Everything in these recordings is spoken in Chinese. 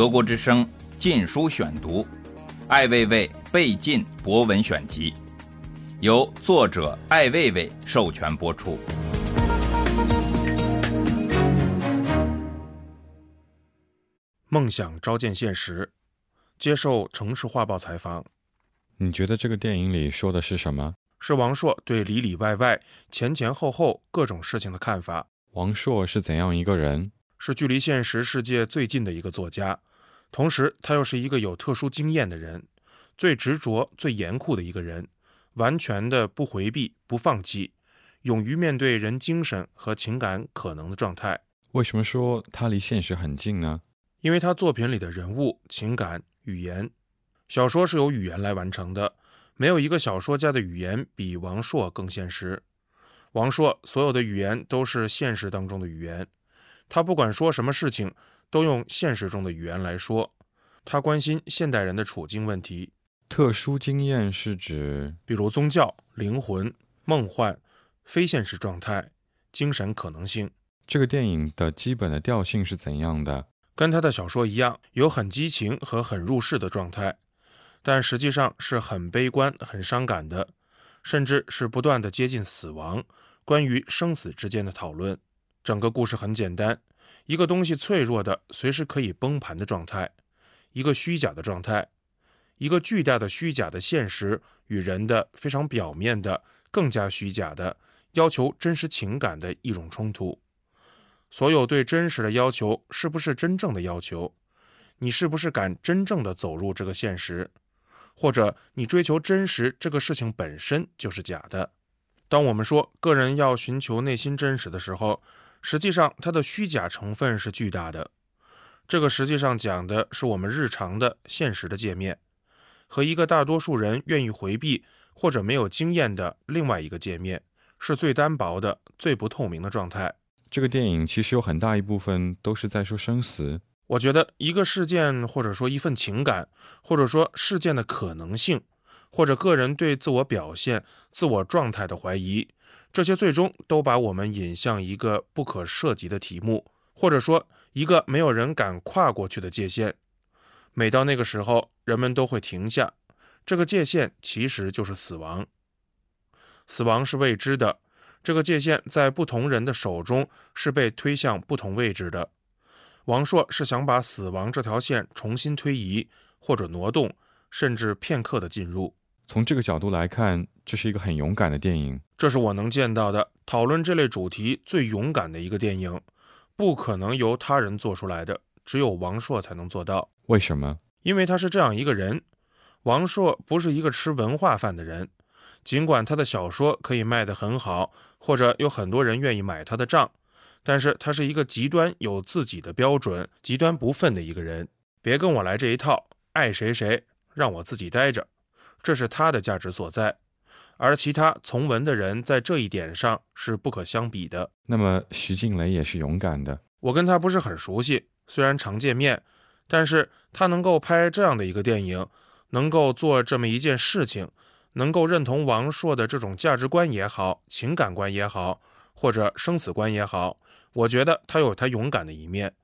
德国之声《禁书选读》，艾未未被禁博文选集，由作者艾未未授权播出。梦想召见现实，接受《城市画报》采访，你觉得这个电影里说的是什么？是王朔对里里外外、前前后后各种事情的看法。王朔是怎样一个人？是距离现实世界最近的一个作家，同时他又是一个有特殊经验的人，最执着、最严酷的一个人，完全的不回避、不放弃，勇于面对人精神和情感可能的状态。为什么说他离现实很近呢？因为他作品里的人物、情感、语言，小说是由语言来完成的，没有一个小说家的语言比王朔更现实。王朔所有的语言都是现实当中的语言，他不管说什么事情，都用现实中的语言来说。他关心现代人的处境问题。特殊经验是指，比如宗教、灵魂、梦幻、非现实状态、精神可能性。这个电影的基本的调性是怎样的？跟他的小说一样，有很激情和很入世的状态，但实际上是很悲观、很伤感的，甚至是不断的接近死亡，关于生死之间的讨论。整个故事很简单：一个东西脆弱的、随时可以崩盘的状态，一个虚假的状态，一个巨大的虚假的现实与人的非常表面的、更加虚假的、要求真实情感的一种冲突。所有对真实的要求，是不是真正的要求？你是不是敢真正的走入这个现实？或者你追求真实这个事情本身就是假的？当我们说个人要寻求内心真实的时候，实际上它的虚假成分是巨大的。这个实际上讲的是我们日常的现实的界面，和一个大多数人愿意回避或者没有经验的另外一个界面，是最单薄的、最不透明的状态。这个电影其实有很大一部分都是在说生死。我觉得一个事件，或者说一份情感，或者说事件的可能性，或者个人对自我表现、自我状态的怀疑，这些最终都把我们引向一个不可涉及的题目，或者说一个没有人敢跨过去的界限。每到那个时候，人们都会停下。这个界限其实就是死亡。死亡是未知的。这个界限在不同人的手中是被推向不同位置的。王朔是想把死亡这条线重新推移，或者挪动，甚至片刻的进入。从这个角度来看，这是一个很勇敢的电影。这是我能见到的讨论这类主题最勇敢的一个电影，不可能由他人做出来的，只有王朔才能做到。为什么？因为他是这样一个人。王朔不是一个吃文化饭的人。尽管他的小说可以卖得很好，或者有很多人愿意买他的账，但是他是一个极端有自己的标准、极端不忿的一个人。别跟我来这一套，爱谁谁，让我自己待着，这是他的价值所在。而其他从文的人在这一点上是不可相比的。那么徐静蕾也是勇敢的。我跟他不是很熟悉，虽然常见面，但是他能够拍这样的一个电影，能够做这么一件事情。能够认同王朔的这种价值观也好，情感观也好，或者生死观也好，我觉得他有他勇敢的一面，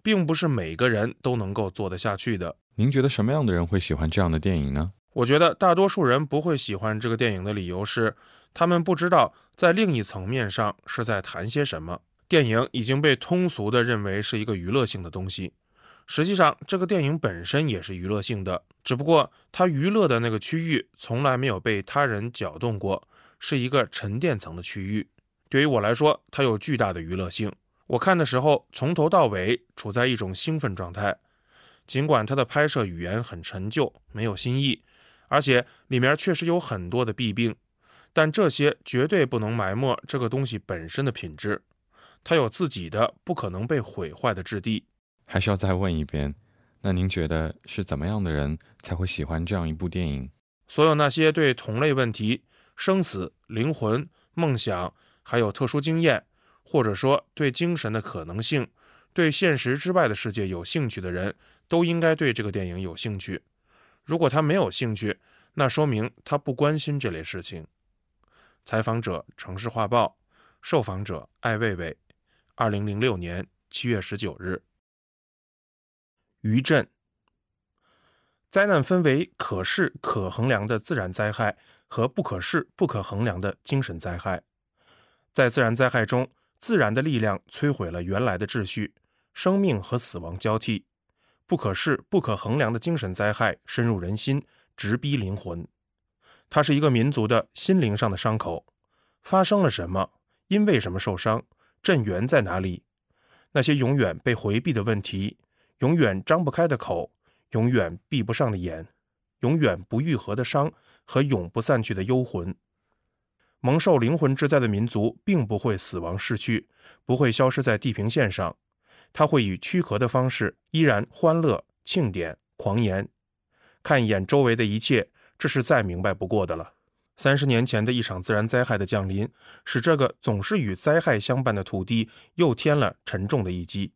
并不是每个人都能够做得下去的。您觉得什么样的人会喜欢这样的电影呢？我觉得大多数人不会喜欢这个电影的理由是，他们不知道在另一层面上是在谈些什么。电影已经被通俗的认为是一个娱乐性的东西。实际上，这个电影本身也是娱乐性的，只不过它娱乐的那个区域从来没有被他人搅动过，是一个沉淀层的区域。对于我来说，它有巨大的娱乐性。我看的时候，从头到尾处在一种兴奋状态。尽管它的拍摄语言很陈旧，没有新意，而且里面确实有很多的弊病，但这些绝对不能埋没这个东西本身的品质。它有自己的不可能被毁坏的质地。还是要再问一遍，那您觉得是怎么样的人才会喜欢这样一部电影？所有那些对同类问题、生死、灵魂、梦想，还有特殊经验，或者说对精神的可能性、对现实之外的世界有兴趣的人，都应该对这个电影有兴趣。如果他没有兴趣，那说明他不关心这类事情。采访者：城市画报，受访者：艾未未，二零零六年七月十九日。余震。灾难分为可视可衡量的自然灾害和不可视不可衡量的精神灾害。在自然灾害中，自然的力量摧毁了原来的秩序，生命和死亡交替；不可视不可衡量的精神灾害深入人心，直逼灵魂。它是一个民族的心灵上的伤口。发生了什么？因为什么受伤？震源在哪里？那些永远被回避的问题，永远张不开的口。永远闭不上的眼，永远不愈合的伤和永不散去的幽魂。蒙受灵魂之灾的民族，并不会死亡逝去，不会消失在地平线上，他会以躯壳的方式，依然欢乐、庆典、狂言。看一眼周围的一切，这是再明白不过的了。三十年前的一场自然灾害的降临，使这个总是与灾害相伴的土地又添了沉重的一击。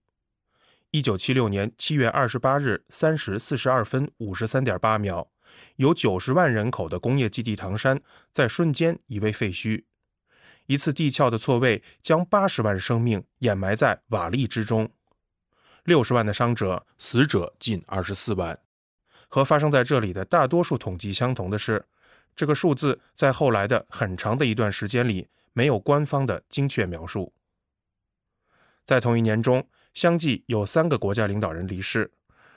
一九七六年七月二十八日三时四十二分五十三点八秒，有九十万人口的工业基地唐山，在瞬间夷为废墟。一次地壳的错位，将八十万生命掩埋在瓦砾之中，六十万的伤者，死者近二十四万。和发生在这里的大多数统计相同的是，这个数字在后来的很长的一段时间里，没有官方的精确描述。在同一年中。相继有三个国家领导人离世，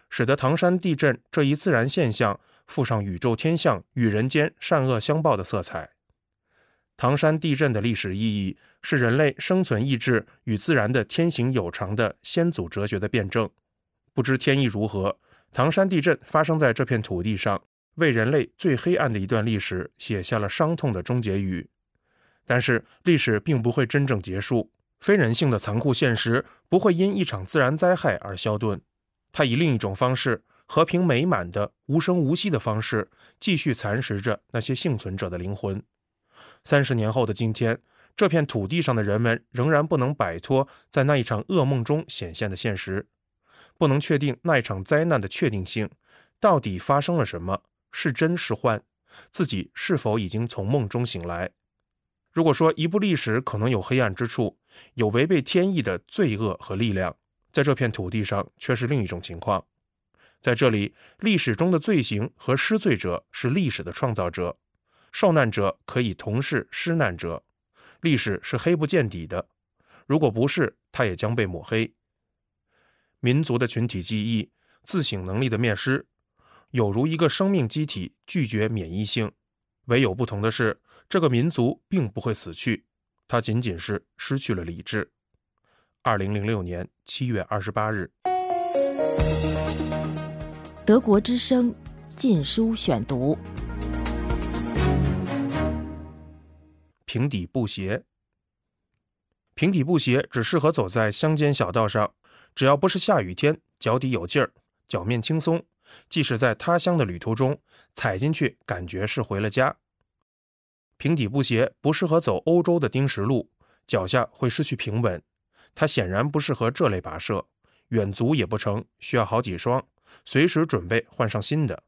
使得唐山地震这一自然现象附上宇宙天象与人间善恶相报的色彩。唐山地震的历史意义是人类生存意志与自然的天行有常的先祖哲学的辩证。不知天意如何，唐山地震发生在这片土地上，为人类最黑暗的一段历史写下了伤痛的终结语。但是历史并不会真正结束。非人性的残酷现实不会因一场自然灾害而消遁，它以另一种方式，和平美满的、无声无息的方式，继续蚕食着那些幸存者的灵魂。三十年后的今天，这片土地上的人们仍然不能摆脱在那一场噩梦中显现的现实，不能确定那一场灾难的确定性，到底发生了什么，是真是幻，自己是否已经从梦中醒来？如果说一部历史可能有黑暗之处，有违背天意的罪恶和力量，在这片土地上却是另一种情况。在这里，历史中的罪行和施罪者是历史的创造者，受难者可以同是施难者。历史是黑不见底的，如果不是，它也将被抹黑。民族的群体记忆、自省能力的灭失，有如一个生命机体拒绝免疫性。唯有不同的是。这个民族并不会死去，它仅仅是失去了理智。二零零六年七月二十八日，德国之声《禁书选读》：平底布鞋。平底布鞋只适合走在乡间小道上，只要不是下雨天，脚底有劲儿，脚面轻松，即使在他乡的旅途中，踩进去感觉是回了家。平底布鞋不适合走欧洲的丁石路，脚下会失去平稳。它显然不适合这类跋涉，远足也不成，需要好几双，随时准备换上新的。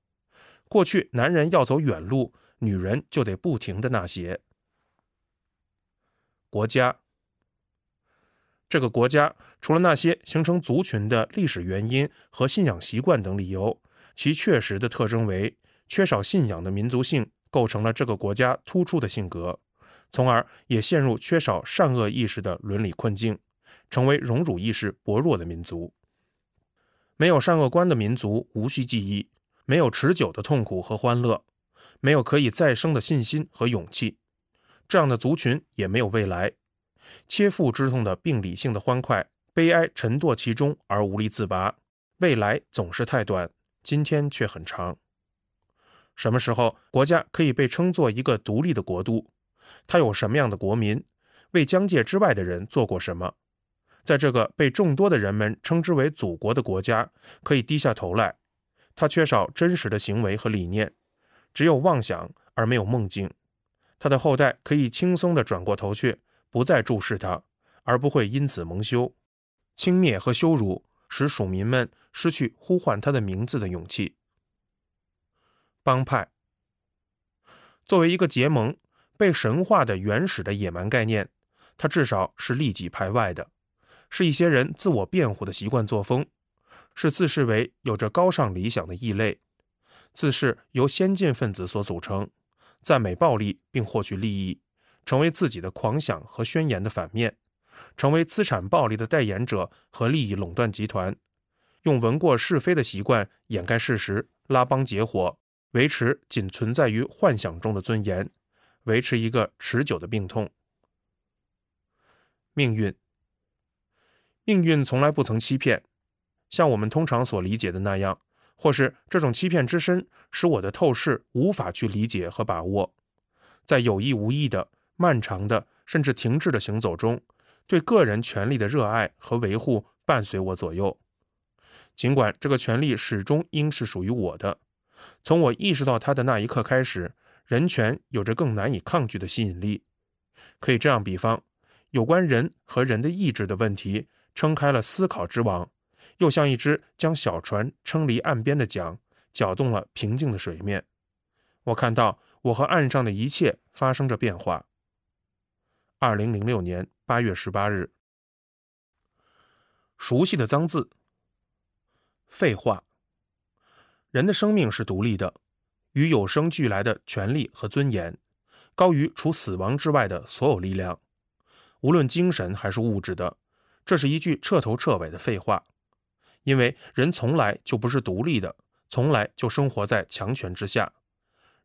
过去男人要走远路，女人就得不停的纳鞋。国家，这个国家除了那些形成族群的历史原因和信仰习惯等理由，其确实的特征为缺少信仰的民族性。构成了这个国家突出的性格，从而也陷入缺少善恶意识的伦理困境，成为荣辱意识薄弱的民族。没有善恶观的民族无需记忆，没有持久的痛苦和欢乐，没有可以再生的信心和勇气。这样的族群也没有未来。切腹之痛的病理性的欢快，悲哀沉堕其中而无力自拔。未来总是太短，今天却很长。什么时候国家可以被称作一个独立的国度？它有什么样的国民？为疆界之外的人做过什么？在这个被众多的人们称之为祖国的国家，可以低下头来。它缺少真实的行为和理念，只有妄想而没有梦境。他的后代可以轻松地转过头去，不再注视他，而不会因此蒙羞。轻蔑和羞辱使属民们失去呼唤他的名字的勇气。帮派作为一个结盟、被神化的原始的野蛮概念，它至少是利己排外的，是一些人自我辩护的习惯作风，是自视为有着高尚理想的异类，自视由先进分子所组成，赞美暴力并获取利益，成为自己的狂想和宣言的反面，成为资产暴力的代言者和利益垄断集团，用闻过是非的习惯掩盖事实，拉帮结伙，维持仅存在于幻想中的尊严，维持一个持久的病痛。命运，命运从来不曾欺骗。像我们通常所理解的那样，或是这种欺骗之深，使我的透视无法去理解和把握。在有意无意的、漫长的，甚至停滞的行走中，对个人权利的热爱和维护伴随我左右。尽管这个权利始终应是属于我的，从我意识到它的那一刻开始，人权有着更难以抗拒的吸引力。可以这样比方，有关人和人的意志的问题，撑开了思考之网。又像一只将小船撑离岸边的桨，搅动了平静的水面。我看到我和岸上的一切发生着变化。二零零六年八月十八日，熟悉的脏字。废话。人的生命是独立的，与有生俱来的权利和尊严，高于除死亡之外的所有力量，无论精神还是物质的。这是一句彻头彻尾的废话。因为人从来就不是独立的，从来就生活在强权之下，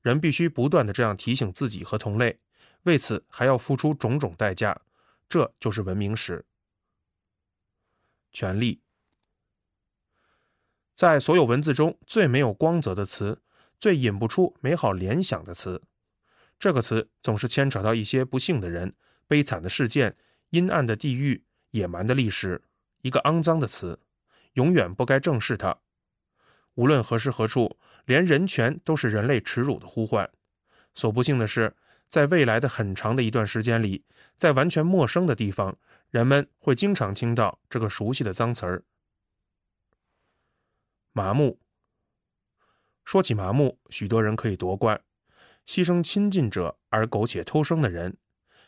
人必须不断的这样提醒自己和同类，为此还要付出种种代价，这就是文明史。权力，在所有文字中最没有光泽的词，最引不出美好联想的词，这个词总是牵扯到一些不幸的人、悲惨的事件、阴暗的地狱、野蛮的历史，一个肮脏的词。永远不该正视它。无论何时何处，连人权都是人类耻辱的呼唤。所不幸的是，在未来的很长的一段时间里，在完全陌生的地方，人们会经常听到这个熟悉的脏词儿——麻木。说起麻木，许多人可以夺冠：牺牲亲近者而苟且偷生的人，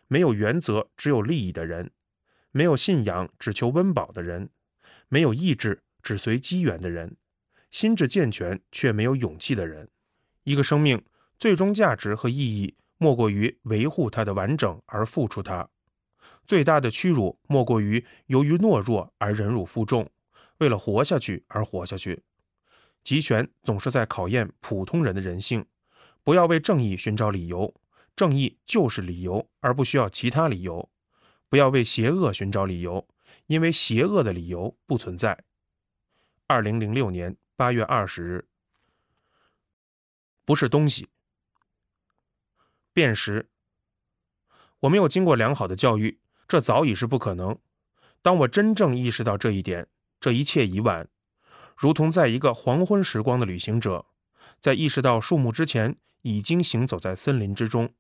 没有原则只有利益的人，没有信仰只求温饱的人。没有意志，只随机缘的人；心智健全却没有勇气的人。一个生命最终价值和意义，莫过于维护它的完整而付出它；最大的屈辱，莫过于由于懦弱而忍辱负重，为了活下去而活下去。集权总是在考验普通人的人性。不要为正义寻找理由，正义就是理由，而不需要其他理由。不要为邪恶寻找理由。因为邪恶的理由不存在。二零零六年八月二十日，不是东西。辨识。我没有经过良好的教育，这早已是不可能。当我真正意识到这一点，这一切已晚，如同在一个黄昏时光的旅行者，在意识到树木之前，已经行走在森林之中。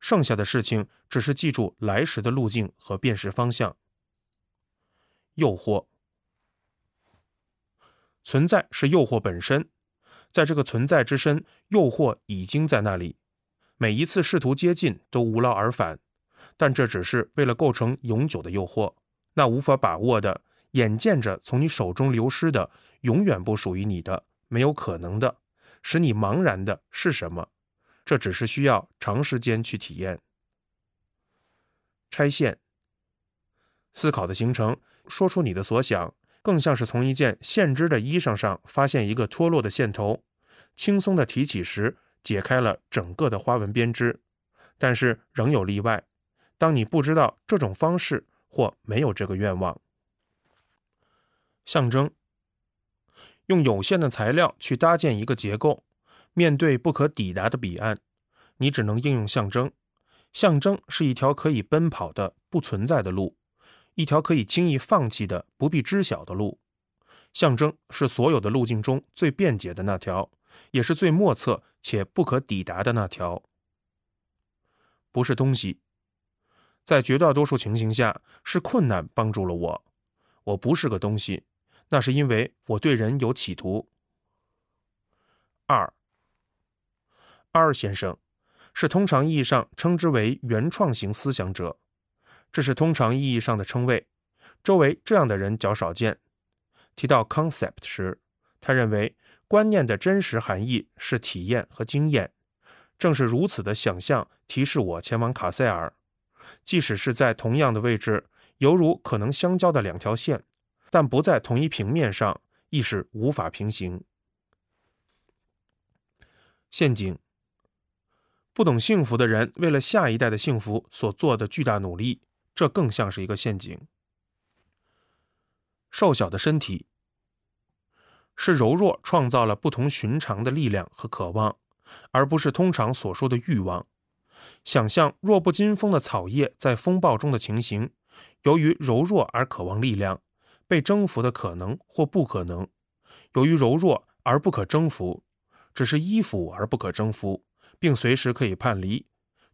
剩下的事情只是记住来时的路径和辨识方向。诱惑存在是诱惑本身，在这个存在之身，诱惑已经在那里。每一次试图接近都无劳而返，但这只是为了构成永久的诱惑。那无法把握的、眼见着从你手中流失的、永远不属于你的、没有可能的、使你茫然的是什么？这只是需要长时间去体验。拆线，思考的形成。说出你的所想，更像是从一件线织的衣裳上发现一个脱落的线头，轻松地提起时，解开了整个的花纹编织。但是仍有例外，当你不知道这种方式或没有这个愿望。象征，用有限的材料去搭建一个结构，面对不可抵达的彼岸，你只能应用象征。象征是一条可以奔跑的不存在的路。一条可以轻易放弃的、不必知晓的路，象征是所有的路径中最便捷的那条，也是最莫测且不可抵达的那条。不是东西，在绝大多数情形下，是困难帮助了我。我不是个东西，那是因为我对人有企图。二，二先生是通常意义上称之为原创型思想者。这是通常意义上的称谓，周围这样的人较少见。提到 concept 时，他认为观念的真实含义是体验和经验。正是如此的想象提示我前往卡塞尔，即使是在同样的位置，犹如可能相交的两条线，但不在同一平面上，亦是无法平行。陷阱。不懂幸福的人为了下一代的幸福所做的巨大努力，这更像是一个陷阱。瘦小的身体是柔弱创造了不同寻常的力量和渴望，而不是通常所说的欲望。想象弱不禁风的草叶在风暴中的情形，由于柔弱而渴望力量，被征服的可能或不可能；由于柔弱而不可征服，只是依附而不可征服。并随时可以叛离，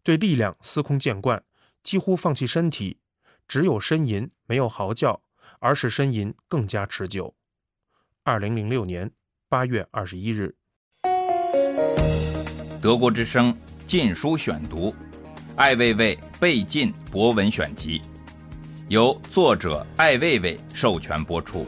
对力量司空见惯，几乎放弃身体，只有呻吟，没有嚎叫，而使呻吟更加持久。二零零六年八月二十一日，德国之声《禁书选读》，艾未未被禁博文选集，由作者艾未未授权播出。